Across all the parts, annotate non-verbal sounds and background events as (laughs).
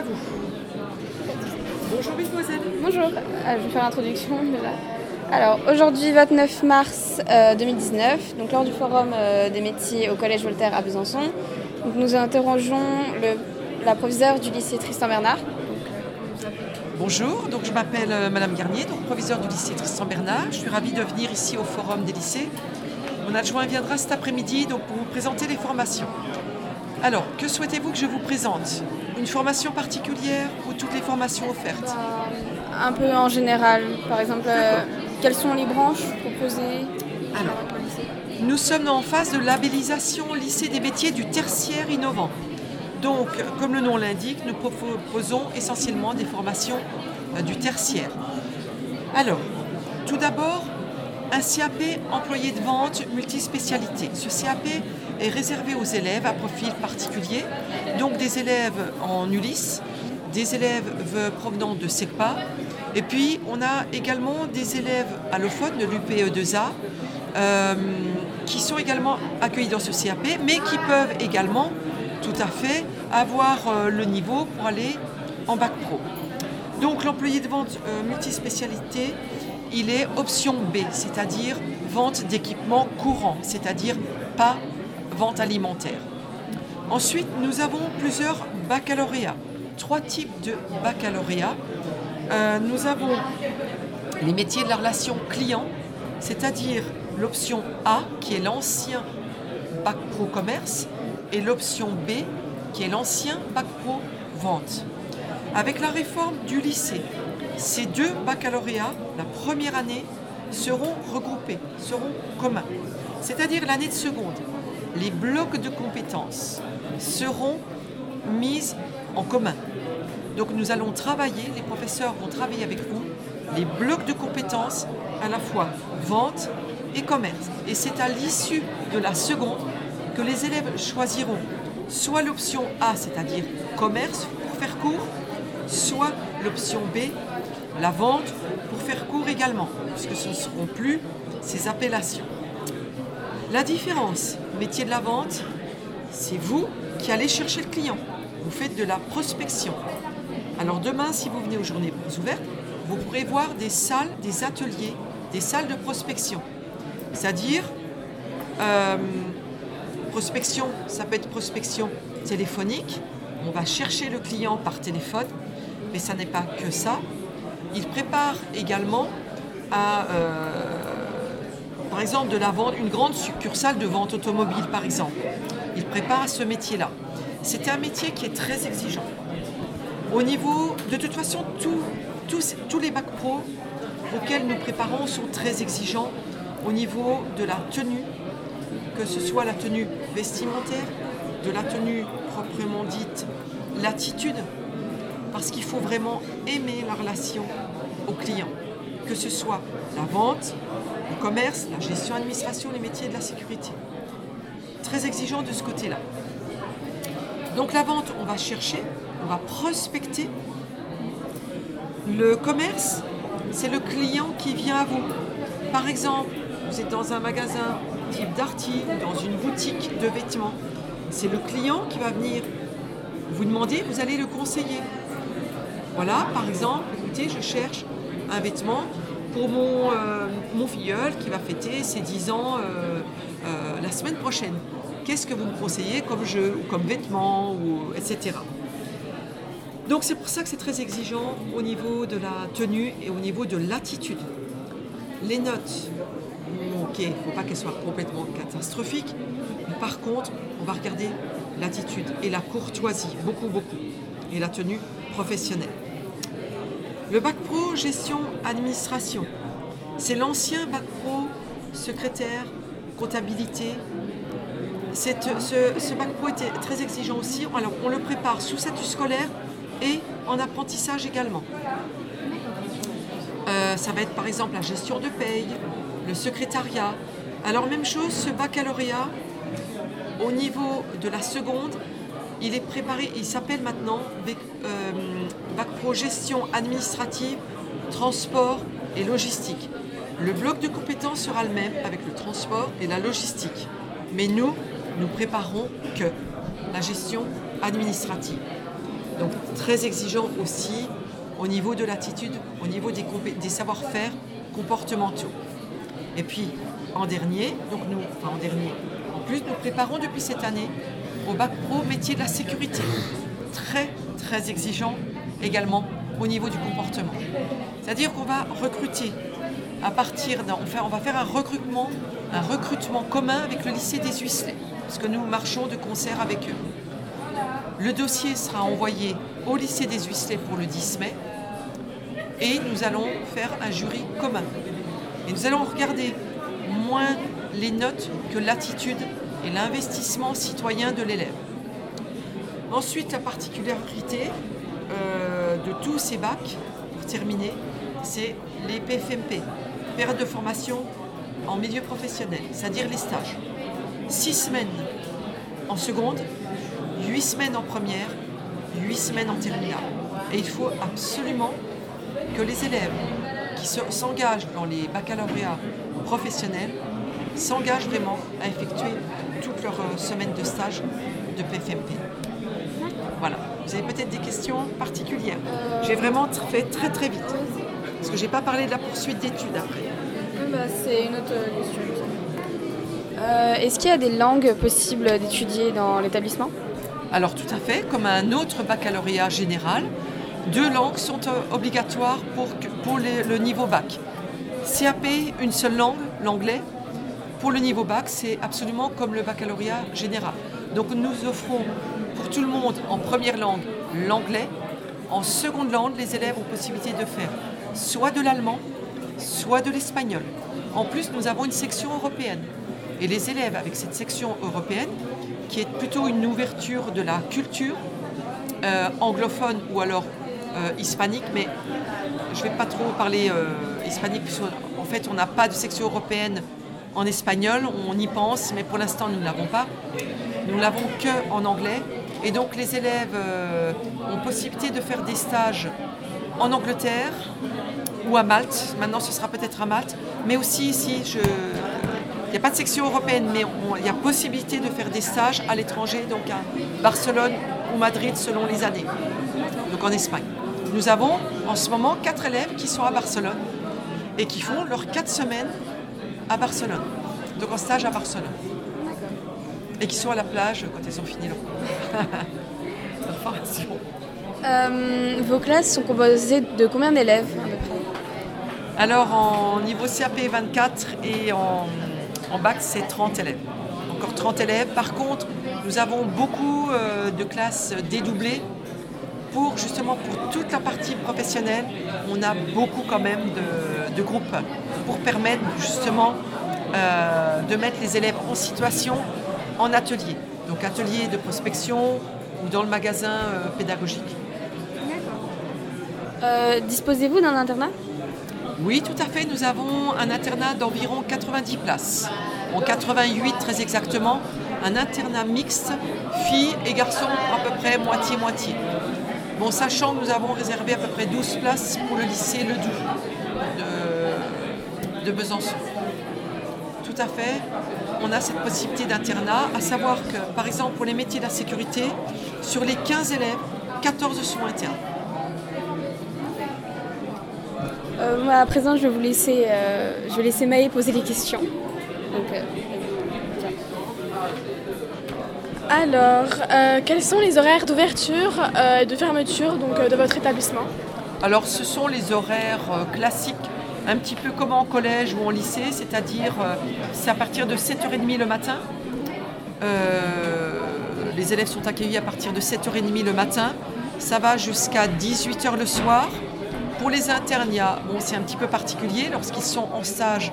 à vous. Bonjour mesdemoiselles. Bonjour, euh, je vais faire l'introduction déjà. Alors aujourd'hui 29 mars 2019, donc lors du forum des métiers au Collège Voltaire à Besançon, donc, nous interrogeons le, la proviseure du lycée Tristan Bernard. Bonjour, donc je m'appelle Madame Garnier, donc proviseur du lycée Tristan Bernard. Je suis ravie de venir ici au forum des lycées. Mon adjoint viendra cet après-midi donc pour vous présenter les formations. Alors, que souhaitez-vous que je vous présente? Une formation particulière ou toutes les formations offertes Euh, Un peu en général, par exemple, euh, quelles sont les branches proposées Alors. Nous sommes en phase de labellisation lycée des métiers du tertiaire innovant. Donc, comme le nom l'indique, nous proposons essentiellement des formations euh, du tertiaire. Alors, tout d'abord, un CAP employé de vente multispécialité. Ce CAP est réservé aux élèves à profil particulier, donc des élèves en ULIS, des élèves provenant de SECPA, et puis on a également des élèves allophones de l'UPE2A euh, qui sont également accueillis dans ce CAP, mais qui peuvent également tout à fait avoir euh, le niveau pour aller en bac pro. Donc l'employé de vente euh, multispécialité, il est option B, c'est-à-dire vente d'équipements courants, c'est-à-dire pas vente alimentaire. Ensuite, nous avons plusieurs baccalauréats, trois types de baccalauréats. Euh, nous avons les métiers de la relation client, c'est-à-dire l'option A qui est l'ancien bac pro commerce et l'option B qui est l'ancien bac pro vente. Avec la réforme du lycée, ces deux baccalauréats, la première année, seront regroupés, seront communs. C'est-à-dire l'année de seconde, les blocs de compétences seront mis en commun. Donc nous allons travailler, les professeurs vont travailler avec vous, les blocs de compétences à la fois vente et commerce. Et c'est à l'issue de la seconde que les élèves choisiront soit l'option A, c'est-à-dire commerce pour faire court, soit l'option B, la vente pour faire court également, puisque ce ne seront plus ces appellations. La différence, métier de la vente, c'est vous qui allez chercher le client. Vous faites de la prospection. Alors demain, si vous venez aux journées ouvertes, vous pourrez voir des salles, des ateliers, des salles de prospection. C'est-à-dire, euh, prospection, ça peut être prospection téléphonique. On va chercher le client par téléphone, mais ça n'est pas que ça. Il prépare également à, euh, exemple, de la vente, une grande succursale de vente automobile, par exemple. Il prépare à ce métier-là. C'est un métier qui est très exigeant. Au niveau, de toute façon, tous les bacs pro auxquels nous préparons sont très exigeants au niveau de la tenue, que ce soit la tenue vestimentaire, de la tenue proprement dite, l'attitude, parce qu'il faut vraiment aimer la relation au client, que ce soit la vente, le commerce, la gestion, administration, les métiers de la sécurité. Très exigeant de ce côté-là. Donc la vente, on va chercher, on va prospecter. Le commerce, c'est le client qui vient à vous. Par exemple, vous êtes dans un magasin type Darty dans une boutique de vêtements. C'est le client qui va venir vous demander, vous allez le conseiller. Voilà, par exemple, écoutez, je cherche un vêtement pour mon, euh, mon filleul qui va fêter ses 10 ans euh, euh, la semaine prochaine. Qu'est-ce que vous me conseillez comme jeu, ou comme vêtement, ou, etc. Donc c'est pour ça que c'est très exigeant au niveau de la tenue et au niveau de l'attitude. Les notes, ok, il ne faut pas qu'elles soient complètement catastrophiques, mais par contre, on va regarder l'attitude et la courtoisie, beaucoup, beaucoup, et la tenue professionnelle. Le bac pro gestion administration, c'est l'ancien bac pro secrétaire, comptabilité. Ce bac pro était très exigeant aussi. Alors on le prépare sous statut scolaire et en apprentissage également. Euh, ça va être par exemple la gestion de paye, le secrétariat. Alors même chose, ce baccalauréat, au niveau de la seconde, il est préparé, il s'appelle maintenant euh, Bac Pro Gestion administrative, transport et logistique. Le bloc de compétences sera le même avec le transport et la logistique. Mais nous, nous préparons que la gestion administrative. Donc très exigeant aussi au niveau de l'attitude, au niveau des, des savoir-faire comportementaux. Et puis en dernier, donc nous, enfin en dernier, en plus nous préparons depuis cette année au bac pro métier de la sécurité. Très très exigeant également au niveau du comportement. C'est-à-dire qu'on va recruter à partir d'un. on va faire un recrutement, un recrutement commun avec le lycée des Huisselets, parce que nous marchons de concert avec eux. Le dossier sera envoyé au lycée des Huisselets pour le 10 mai et nous allons faire un jury commun. Et nous allons regarder moins les notes que l'attitude et l'investissement citoyen de l'élève. Ensuite, la particularité euh, de tous ces bacs, pour terminer, c'est les PFMP, période de formation en milieu professionnel, c'est-à-dire les stages. Six semaines en seconde, huit semaines en première, huit semaines en terminale. Et il faut absolument que les élèves qui s'engagent dans les baccalauréats professionnels s'engagent vraiment à effectuer toutes leurs euh, semaines de stage de PFMP. Voilà. Vous avez peut-être des questions particulières. J'ai vraiment fait très très vite. Parce que je n'ai pas parlé de la poursuite d'études après. Bah, c'est une autre question. Euh, est-ce qu'il y a des langues possibles d'étudier dans l'établissement? Alors tout à fait, comme un autre baccalauréat général, deux langues sont euh, obligatoires pour, pour le niveau bac. CAP, une seule langue, l'anglais. Pour le niveau bac, c'est absolument comme le baccalauréat général. Donc nous offrons pour tout le monde en première langue l'anglais. En seconde langue, les élèves ont possibilité de faire soit de l'allemand, soit de l'espagnol. En plus, nous avons une section européenne. Et les élèves avec cette section européenne, qui est plutôt une ouverture de la culture euh, anglophone ou alors euh, hispanique, mais je ne vais pas trop parler euh, hispanique, puisque en fait on n'a pas de section européenne en espagnol, on y pense, mais pour l'instant nous ne l'avons pas. Nous ne l'avons que en anglais. Et donc les élèves ont possibilité de faire des stages en Angleterre ou à Malte. Maintenant, ce sera peut-être à Malte. Mais aussi ici, il n'y a pas de section européenne, mais il y a possibilité de faire des stages à l'étranger, donc à Barcelone ou Madrid selon les années, donc en Espagne. Nous avons en ce moment quatre élèves qui sont à Barcelone et qui font leurs quatre semaines à Barcelone, donc en stage à Barcelone. Et qui sont à la plage quand ils ont fini (laughs) leur, formation. Euh, vos classes sont composées de combien d'élèves Alors en niveau CAP 24 et en, bac c'est 30 élèves. Encore 30 élèves. Par contre, nous avons beaucoup euh, de classes dédoublées pour justement pour toute la partie professionnelle. On a beaucoup quand même de, groupes pour permettre justement euh, de mettre les élèves en situation en atelier. Donc atelier de prospection ou dans le magasin pédagogique. Euh, disposez-vous d'un internat? Oui, tout à fait. Nous avons un internat d'environ 90 places. En 88 très exactement, un internat mixte, filles et garçons à peu près moitié-moitié. Bon, sachant que nous avons réservé à peu près 12 places pour le lycée Le Doux de, Besançon. Tout à fait, on a cette possibilité d'internat, à savoir que, par exemple, pour les métiers de la sécurité, sur les 15 élèves, 14 sont internes. Euh, moi, à présent, je vais vous laisser, euh, je vais laisser Maë poser les questions. Euh, Alors, quels sont les horaires d'ouverture et de fermeture donc, de votre établissement? Alors, ce sont les horaires classiques, un petit peu comme en collège ou en lycée, c'est-à-dire c'est à partir de 7h30 le matin. les élèves sont accueillis à partir de 7h30 le matin. Ça va jusqu'à 18h le soir. Pour les internes, bon, c'est un petit peu particulier. Lorsqu'ils sont en stage,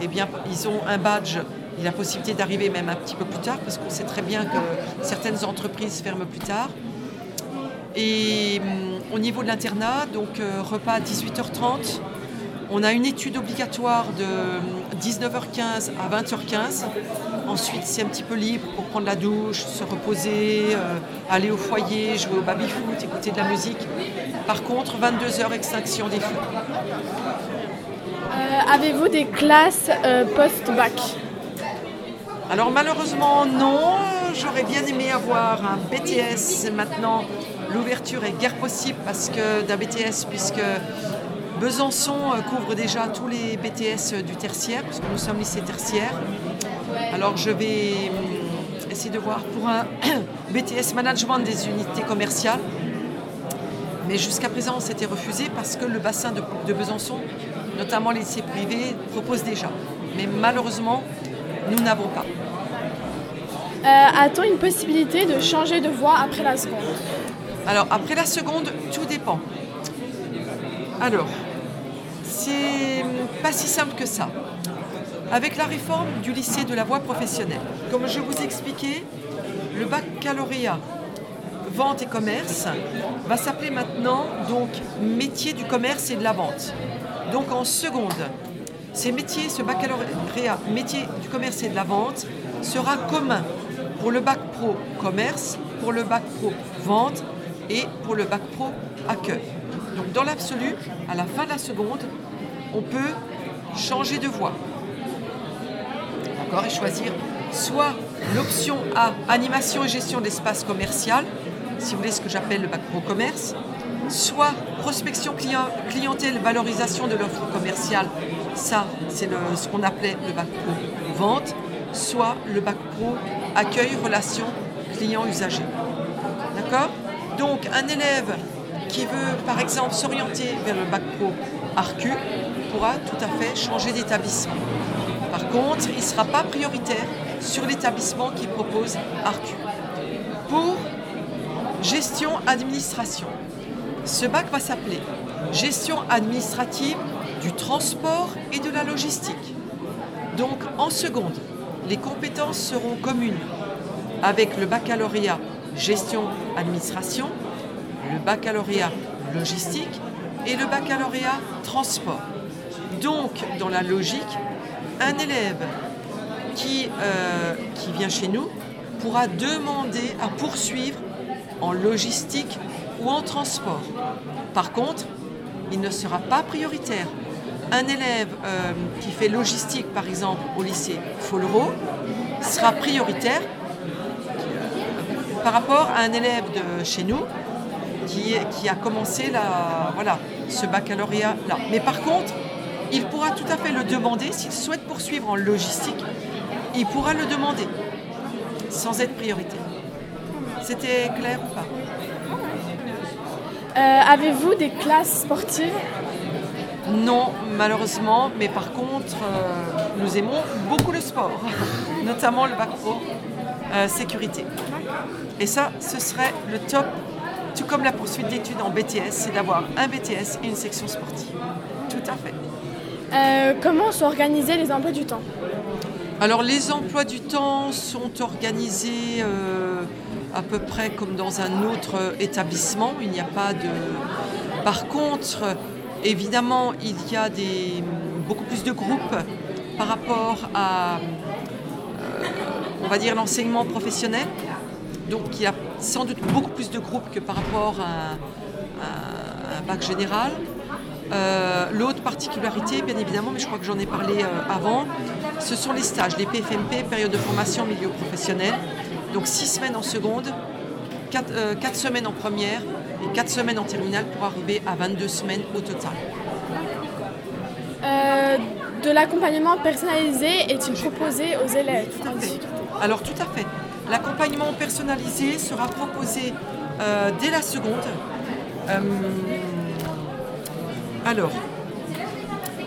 eh bien, ils ont un badge a la possibilité d'arriver même un petit peu plus tard, parce qu'on sait très bien que certaines entreprises ferment plus tard. Et hum, au niveau de l'internat, donc euh, repas à 18h30, on a une étude obligatoire de 19h15 à 20h15. Ensuite, c'est un petit peu libre pour prendre la douche, se reposer, euh, aller au foyer, jouer au baby-foot, écouter de la musique. Par contre, 22h, extinction des feux. Euh, avez-vous des classes euh, post-bac? Alors malheureusement, non. J'aurais bien aimé avoir un BTS maintenant l'ouverture est guère possible parce que d'un BTS, puisque Besançon euh, couvre déjà tous les BTS du tertiaire, puisque nous sommes lycée tertiaire. Alors je vais hum, essayer de voir pour un (coughs) BTS management des unités commerciales. Mais jusqu'à présent, c'était refusé parce que le bassin de, de Besançon, notamment les lycées privés, propose déjà. Mais malheureusement, nous n'avons pas. Euh, A-t-on une possibilité de changer de voie après la seconde? Alors, après la seconde, tout dépend. Alors, c'est pas si simple que ça. Avec la réforme du lycée de la voie professionnelle, comme je vous ai expliqué, le baccalauréat vente et commerce va s'appeler maintenant donc métier du commerce et de la vente. Donc en seconde, ces métiers, ce baccalauréat métier du commerce et de la vente sera commun pour le bac pro commerce, pour le bac pro vente et pour le bac pro accueil. Donc dans l'absolu, à la fin de la seconde, on peut changer de voie. D'accord Et choisir soit l'option A, animation et gestion d'espace commercial, si vous voulez ce que j'appelle le bac pro commerce, soit prospection client, clientèle, valorisation de l'offre commerciale, ça c'est ce qu'on appelait le bac pro vente, soit le bac pro accueil, relation client-usager. D'accord? Donc un élève qui veut par exemple s'orienter vers le bac pro ARCU pourra tout à fait changer d'établissement. Par contre, il ne sera pas prioritaire sur l'établissement qui propose ARCU. Pour gestion administration, ce bac va s'appeler gestion administrative du transport et de la logistique. Donc en seconde, les compétences seront communes avec le baccalauréat gestion administration, le baccalauréat logistique et le baccalauréat transport. Donc dans la logique, un élève qui, euh, qui vient chez nous pourra demander à poursuivre en logistique ou en transport. Par contre, il ne sera pas prioritaire. Un élève euh, qui fait logistique, par exemple, au lycée Follereau, sera prioritaire euh, par rapport à un élève de chez nous qui, a commencé la, ce baccalauréat-là. Mais par contre, il pourra tout à fait le demander s'il souhaite poursuivre en logistique. Il pourra le demander sans être prioritaire. C'était clair ou pas? Euh, Avez-vous des classes sportives? Non, malheureusement, mais par contre, euh, nous aimons beaucoup le sport, (laughs) notamment le bac pro euh, sécurité. Et ça, ce serait le top, tout comme la poursuite d'études en BTS, c'est d'avoir un BTS et une section sportive. Tout à fait. Euh, Comment sont organisés les emplois du temps Alors les emplois du temps sont organisés euh, à peu près comme dans un autre établissement. Il n'y a pas de. Par contre, évidemment, il y a des, beaucoup plus de groupes par rapport à, euh, on va dire, l'enseignement professionnel. Donc il y a sans doute beaucoup plus de groupes que par rapport à, à un bac général. Euh, L'autre particularité, bien évidemment, mais je crois que j'en ai parlé euh, avant, ce sont les stages, les PFMP, période de formation milieu professionnel. Donc six semaines en seconde, quatre, euh, quatre semaines en première et quatre semaines en terminale pour arriver à 22 semaines au total. De l'accompagnement personnalisé est-il proposé aux élèves? Tout à fait. Alors tout à fait. L'accompagnement personnalisé sera proposé dès la seconde. Alors,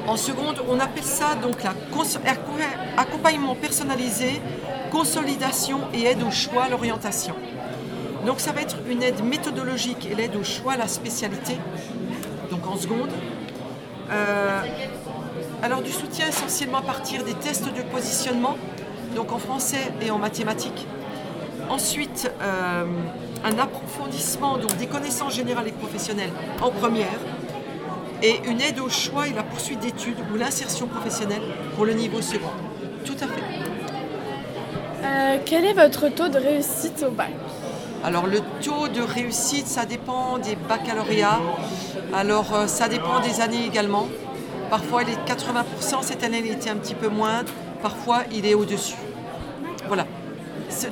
en seconde, on appelle ça donc la cons- accompagnement personnalisé, consolidation et aide au choix, l'orientation. Donc ça va être une aide méthodologique et l'aide au choix, la spécialité, donc en seconde. Euh, alors du soutien essentiellement à partir des tests de positionnement, donc en français et en mathématiques. Ensuite, euh, un approfondissement donc, des connaissances générales et professionnelles en première. Et une aide au choix et la poursuite d'études ou l'insertion professionnelle pour le niveau second. Tout à fait. Euh, quel est votre taux de réussite au bac? Alors le taux de réussite, ça dépend des baccalauréats. Alors euh, ça dépend des années également. Parfois il est de 80%, cette année il était un petit peu moins. Parfois il est au-dessus. Voilà.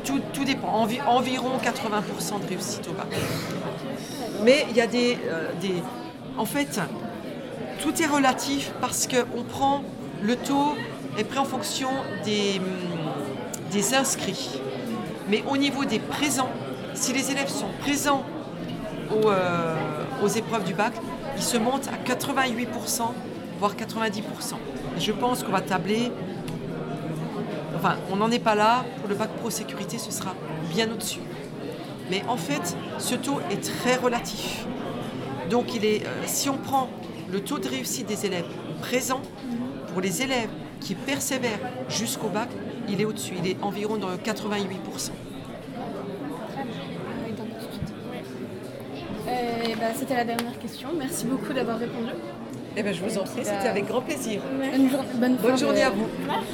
Tout, tout dépend. Envi- environ 80% de réussite au bac. Mais il y a des, euh, des... En fait, tout est relatif parce qu'on prend le taux est pris en fonction des, hum, des inscrits. Mais au niveau des présents, si les élèves sont présents aux, euh, aux épreuves du bac, ils se montent à 88%, voire 90%. Et je pense qu'on va tabler, enfin on n'en est pas là, pour le bac pro sécurité ce sera bien au-dessus. Mais en fait, ce taux est très relatif. Donc il est, euh, si on prend le taux de réussite des élèves présents, pour les élèves qui persévèrent jusqu'au bac, il est au-dessus, il est environ de 88%. Euh, bah, C'était la dernière question. Merci beaucoup d'avoir répondu. Eh bien, je vous en prie, c'était avec grand plaisir. Bonne, jour- bonne fin Bonne de- journée à vous. Merci.